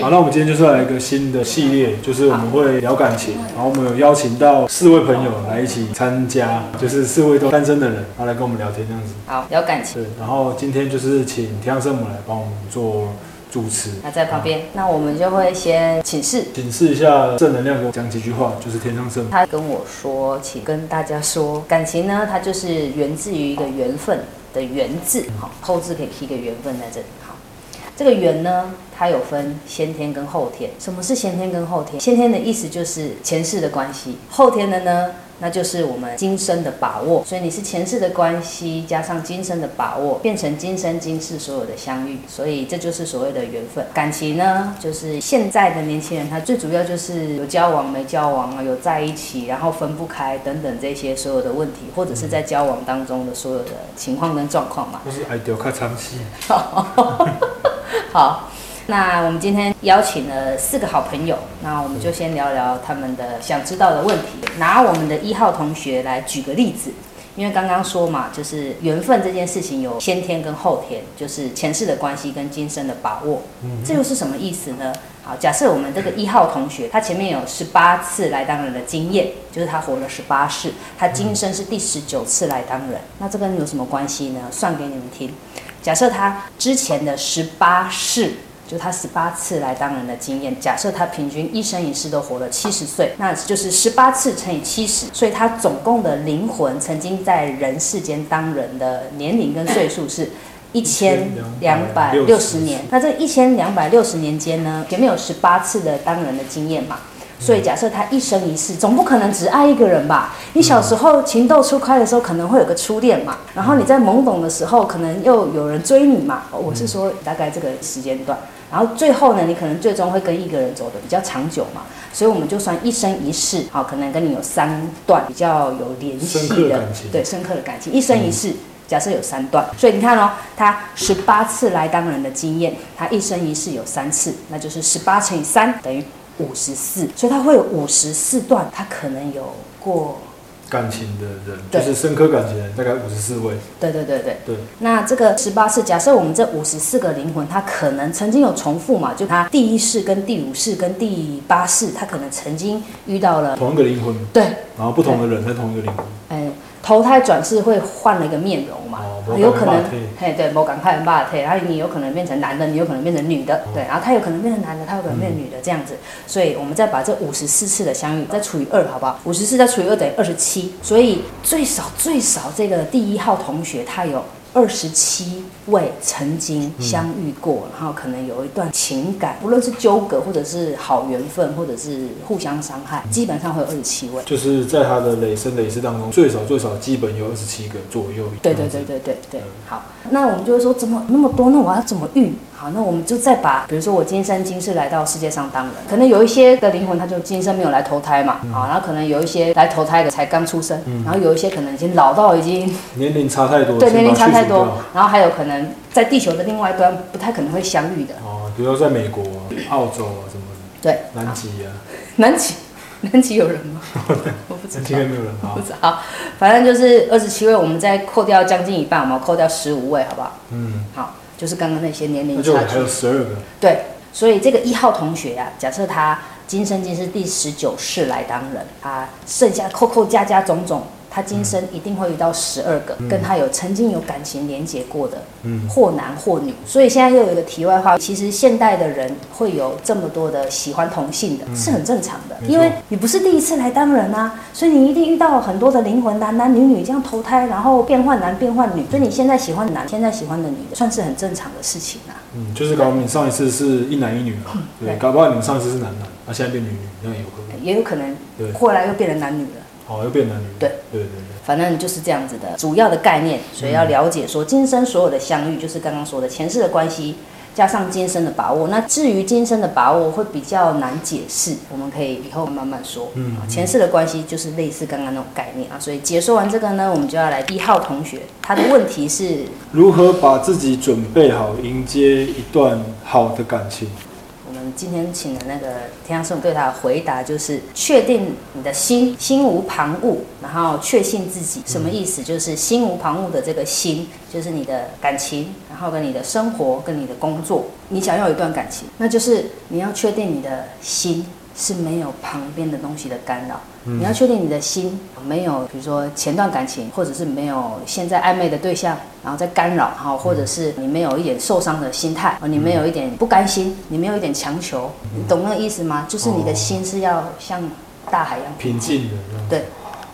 好，那我们今天就是来一个新的系列，就是我们会聊感情，然后我们有邀请到四位朋友来一起参加，就是四位都单身的人，然后来跟我们聊天这样子。好，聊感情。对，然后今天就是请天上圣母来帮我们做主持，他在旁边，那我们就会先请示。请示一下正能量，给我讲几句话，就是天上圣母。他跟我说，请跟大家说，感情呢，它就是源自于一个缘分的缘字，好，后字可以提个缘分在这里。好，这个缘呢，它有分先天跟后天。什么是先天跟后天？先天的意思就是前世的关系，后天的呢，那就是我们今生的把握。所以你是前世的关系加上今生的把握，变成今生今世所有的相遇。所以这就是所谓的缘分。感情呢，就是现在的年轻人，他最主要就是有交往没交往啊，有在一起，然后分不开等等这些所有的问题，或者是在交往当中的所有的情况跟状况嘛。不是爱丢看长期。好，那我们今天邀请了四个好朋友，那我们就先聊聊他们的想知道的问题。拿我们的一号同学来举个例子，因为刚刚说嘛，就是缘分这件事情有先天跟后天，就是前世的关系跟今生的把握。这又是什么意思呢？好，假设我们这个一号同学，他前面有十八次来当人的经验，就是他活了十八世，他今生是第十九次来当人，那这跟有什么关系呢？算给你们听。假设他之前的十八世，就他十八次来当人的经验，假设他平均一生一世都活了七十岁，那就是十八次乘以七十，所以他总共的灵魂曾经在人世间当人的年龄跟岁数是一千两百六十年。那这一千两百六十年间呢，前面有十八次的当人的经验嘛？所以假设他一生一世，总不可能只爱一个人吧？你小时候情窦初开的时候，可能会有个初恋嘛，然后你在懵懂的时候，可能又有人追你嘛。我是说大概这个时间段，然后最后呢，你可能最终会跟一个人走的比较长久嘛。所以我们就算一生一世，好，可能跟你有三段比较有联系的，对，深刻的感情，一生一世。假设有三段，所以你看哦，他十八次来当人的经验，他一生一世有三次，那就是十八乘以三等于。五十四，所以他会有五十四段，他可能有过感情的人，就是深刻感情的人，大概五十四位。对对对对对。那这个十八世，假设我们这五十四个灵魂，他可能曾经有重复嘛？就他第一世跟第五世跟第八世，他可能曾经遇到了同一个灵魂。对。然后不同的人在同一个灵魂。哎。投胎转世会换了一个面容嘛？有可能，嘿，对，某赶快很霸退，然后你有可能变成男的，你有可能变成女的，对，然后他有可能变成男的，他有可能变成女的，这样子。所以我们再把这五十四次的相遇再除以二，好不好？五十四再除以二等于二十七，所以最少最少这个第一号同学他有。二十七位曾经相遇过，然后可能有一段情感，不论是纠葛，或者是好缘分，或者是互相伤害，基本上会有二十七位。就是在他的累生累世当中，最少最少基本有二十七个左右。对对对对对对。好，那我们就会说，怎么那么多？那我要怎么遇？好，那我们就再把，比如说我今生今世来到世界上当人，可能有一些的灵魂，他就今生没有来投胎嘛，啊，然后可能有一些来投胎的才刚出生，然后有一些可能已经老到已经年龄差太多，对，年龄差太多，然后还有可能在地球的另外一端不太可能会相遇的。哦，比如说在美国、澳洲啊什么的，对，南极啊，南极，南极有人吗？我不知道，应该没有人，不知道，反正就是二十七位，我们再扣掉将近一半，我们扣掉十五位，好不好？嗯，好。就是刚刚那些年龄差距，还有十二个。对，所以这个一号同学呀，假设他今生今世第十九世来当人，他剩下扣扣加加种种。他今生一定会遇到十二个跟他有曾经有感情连结过的，嗯。或男或女。所以现在又有一个题外话，其实现代的人会有这么多的喜欢同性的，是很正常的，因为你不是第一次来当人啊，所以你一定遇到很多的灵魂，男男女女这样投胎，然后变换男变换女，所以你现在喜欢男，现在喜欢的女的，算是很正常的事情啊。嗯，就是搞你上一次是一男一女啊，对，搞不好你们上一次是男男，那现在变女女，那也有可能，也有可能，对，后来又变成男女了。哦，又变男女。对对对对，反正就是这样子的主要的概念，所以要了解说今生所有的相遇，就是刚刚说的前世的关系，加上今生的把握。那至于今生的把握会比较难解释，我们可以以后慢慢说。嗯，前世的关系就是类似刚刚那种概念啊。所以解说完这个呢，我们就要来一号同学，他的问题是如何把自己准备好迎接一段好的感情。今天请的那个天阳圣对他的回答就是：确定你的心心无旁骛，然后确信自己。什么意思？就是心无旁骛的这个心，就是你的感情，然后跟你的生活，跟你的工作。你想要有一段感情，那就是你要确定你的心是没有旁边的东西的干扰。你要确定你的心没有，比如说前段感情，或者是没有现在暧昧的对象，然后在干扰，哈，或者是你没有一点受伤的心态，你没有一点不甘心，你没有一点强求，你懂那个意思吗？就是你的心是要像大海一样平静的，对。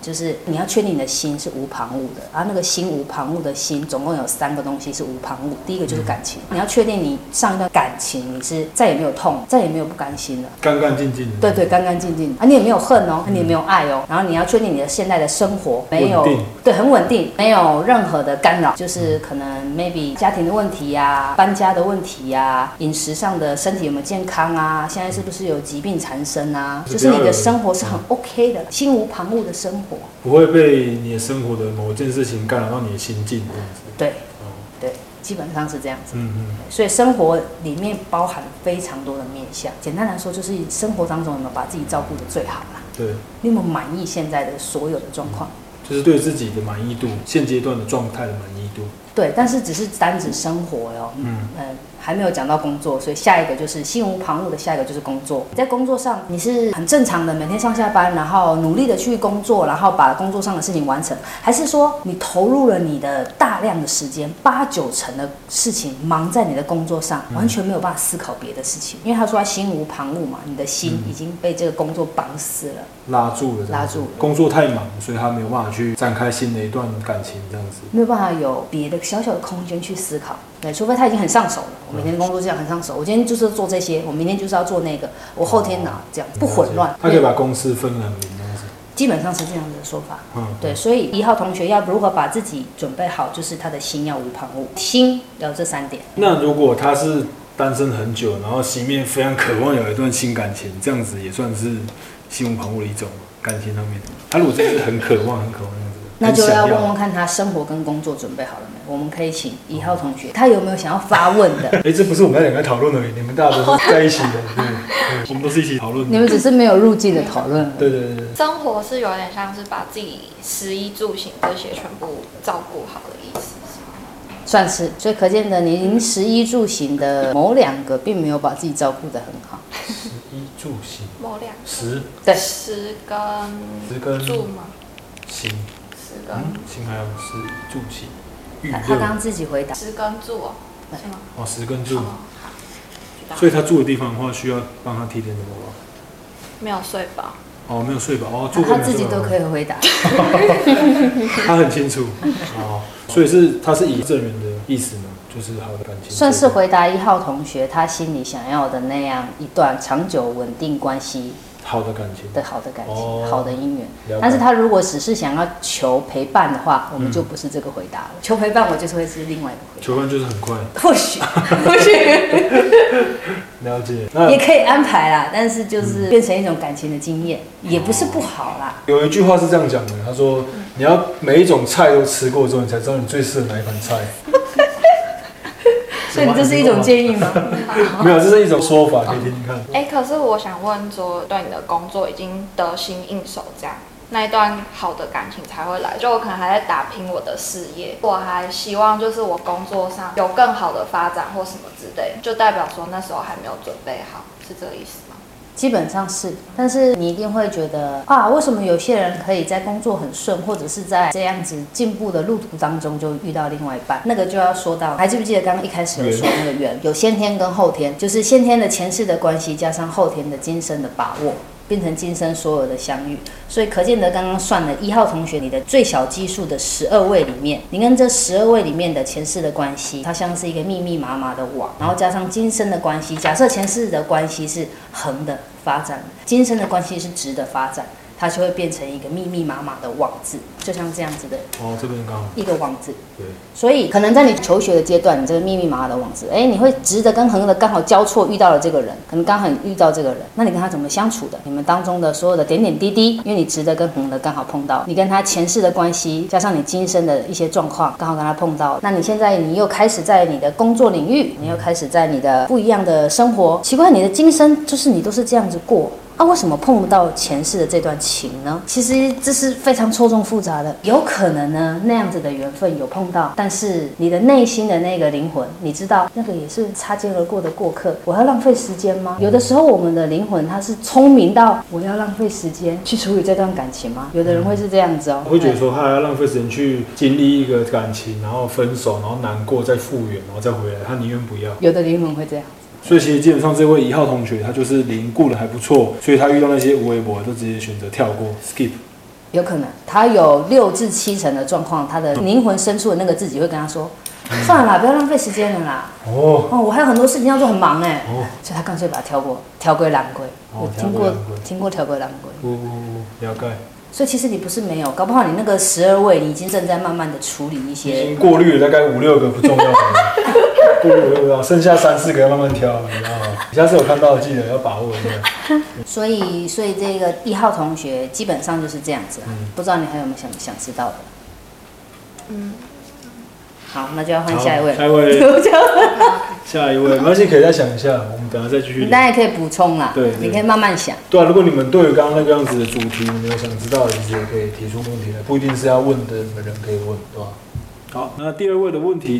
就是你要确定你的心是无旁骛的，然后那个心无旁骛的心，总共有三个东西是无旁骛。第一个就是感情，你要确定你上一段感情你是再也没有痛，再也没有不甘心了，干干净净的。对对，干干净净啊，你也没有恨哦，你也没有爱哦。然后你要确定你的现在的生活没有对很稳定，没有任何的干扰，就是可能 maybe 家庭的问题呀、搬家的问题呀、饮食上的身体有没有健康啊，现在是不是有疾病缠身啊？就是你的生活是很 OK 的，心无旁骛的生活。不会被你的生活的某件事情干扰到你的心境这样子。对，对，基本上是这样子。嗯嗯。所以生活里面包含非常多的面向。简单来说，就是生活当中有没有把自己照顾的最好啦？对。你有没有满意现在的所有的状况？就是对自己的满意度，现阶段的状态的满意度。对，但是只是单指生活哟。嗯嗯。还没有讲到工作，所以下一个就是心无旁骛的下一个就是工作。在工作上你是很正常的，每天上下班，然后努力的去工作，然后把工作上的事情完成，还是说你投入了你的大量的时间，八九成的事情忙在你的工作上，完全没有办法思考别的事情？因为他说他心无旁骛嘛，你的心已经被这个工作绑死了，拉住了，拉住了。工作太忙，所以他没有办法去展开新的一段感情，这样子没有办法有别的小小的空间去思考。对，除非他已经很上手了。我每天工作这样很上手，我今天就是做这些，我明天就是要做那个，我后天拿这样不混乱。他可以把公司分很明，基本上是这样的说法。嗯，对，所以一号同学要如何把自己准备好，就是他的心要无旁骛，心有这三点。那如果他是单身很久，然后心面非常渴望有一段新感情，这样子也算是心无旁骛的一种感情上面。他如果真的是很渴望、很渴望那样子。那就要问问看他生活跟工作准备好了没？我们可以请一号同学，他有没有想要发问的？哎，这不是我们两个讨论而已，你们大家都是在一起的，对，我们都是一起讨论。你们只是没有入境的讨论。对对对。生活是有点像是把自己食衣住行这些全部照顾好的意思，算是，所以可见的，您食衣住行的某两个并没有把自己照顾的很好。食衣住行。某两。食。对。食跟。食跟。住吗？行。嗯，行还有是住行，他他刚刚自己回答，十根柱哦，是吗？哦，十根住，所以他住的地方的话，需要帮他提点什么吗？没有睡饱。哦，没有睡饱哦，住他自己都可以回答，他很清楚哦，所以是他是以正人的意思呢，就是好的感情，算是回答一号同学他心里想要的那样一段长久稳定关系。好的感情，对好的感情，好的姻缘。但是他如果只是想要求陪伴的话，我们就不是这个回答了。求陪伴，我就是会是另外一个回答。求伴就是很快，或许，或许了解，也可以安排啦。但是就是变成一种感情的经验，也不是不好啦。有一句话是这样讲的，他说：“你要每一种菜都吃过之后，你才知道你最适合哪一盘菜。”所以这是一种建议吗？没有，这是一种说法，可以听听看。哎，可是我想问说，对你的工作已经得心应手，这样那一段好的感情才会来。就我可能还在打拼我的事业，我还希望就是我工作上有更好的发展或什么之类，就代表说那时候还没有准备好，是这个意思。基本上是，但是你一定会觉得啊，为什么有些人可以在工作很顺，或者是在这样子进步的路途当中就遇到另外一半？那个就要说到，还记不记得刚刚一开始有说那个缘，有先天跟后天，就是先天的前世的关系，加上后天的今生的把握。变成今生所有的相遇，所以可见得刚刚算了一号同学你的最小基数的十二位里面，你跟这十二位里面的前世的关系，它像是一个密密麻麻的网，然后加上今生的关系，假设前世的关系是横的发展，今生的关系是直的发展，它就会变成一个密密麻麻的网字，就像这样子的哦，这边刚好一个网字。对，所以可能在你求学的阶段，你这个密密麻麻的网字，哎，你会直的跟横的刚好交错遇到了这个人，可能刚好遇到这个人，那你跟他怎么相处的？你们当中的所有的点点滴滴，因为你直的跟横的刚好碰到，你跟他前世的关系，加上你今生的一些状况，刚好跟他碰到，那你现在你又开始在你的工作领域，你又开始在你的不一样的生活，奇怪，你的今生就是你都是这样子过。啊，为什么碰不到前世的这段情呢？其实这是非常错综复杂的，有可能呢那样子的缘分有碰到，但是你的内心的那个灵魂，你知道那个也是擦肩而过的过客，我要浪费时间吗？有的时候我们的灵魂它是聪明到我要浪费时间去处理这段感情吗？有的人会是这样子哦，我会觉得说他还要浪费时间去经历一个感情，然后分手，然后难过，再复原，然后再回来，他宁愿不要。有的灵魂会这样。所以其实基本上这位一号同学他就是零顾的还不错，所以他遇到那些无微博就直接选择跳过 skip。有可能他有六至七成的状况，他的灵魂深处的那个自己会跟他说：“算了啦，不要浪费时间了啦。哦，哦，我还有很多事情要做，很忙哎。哦所以他干脆把它跳过，跳归蓝龟。哦有听过听过跳归蓝龟。不不不，了解，所以其实你不是没有，搞不好你那个十二位，你已经正在慢慢的处理一些已些经过滤了大概五六个不重要的，过滤五六个，剩下三四个要慢慢挑，你知道吗？你下次有看到记得要把握一下。所以，所以这个一号同学基本上就是这样子、啊。嗯不知道你还有没有想想知道的？嗯，好，那就要换下一位下一位，下一位，没关系，可以再想一下，我们等下再继续聊。你当然可以补充啦，对对你可以慢慢想。对啊，如果你们对于刚刚那个样子的主题，你们有想知道的，其实也可以提出问题来，不一定是要问的人可以问，对吧？好，那第二位的问题，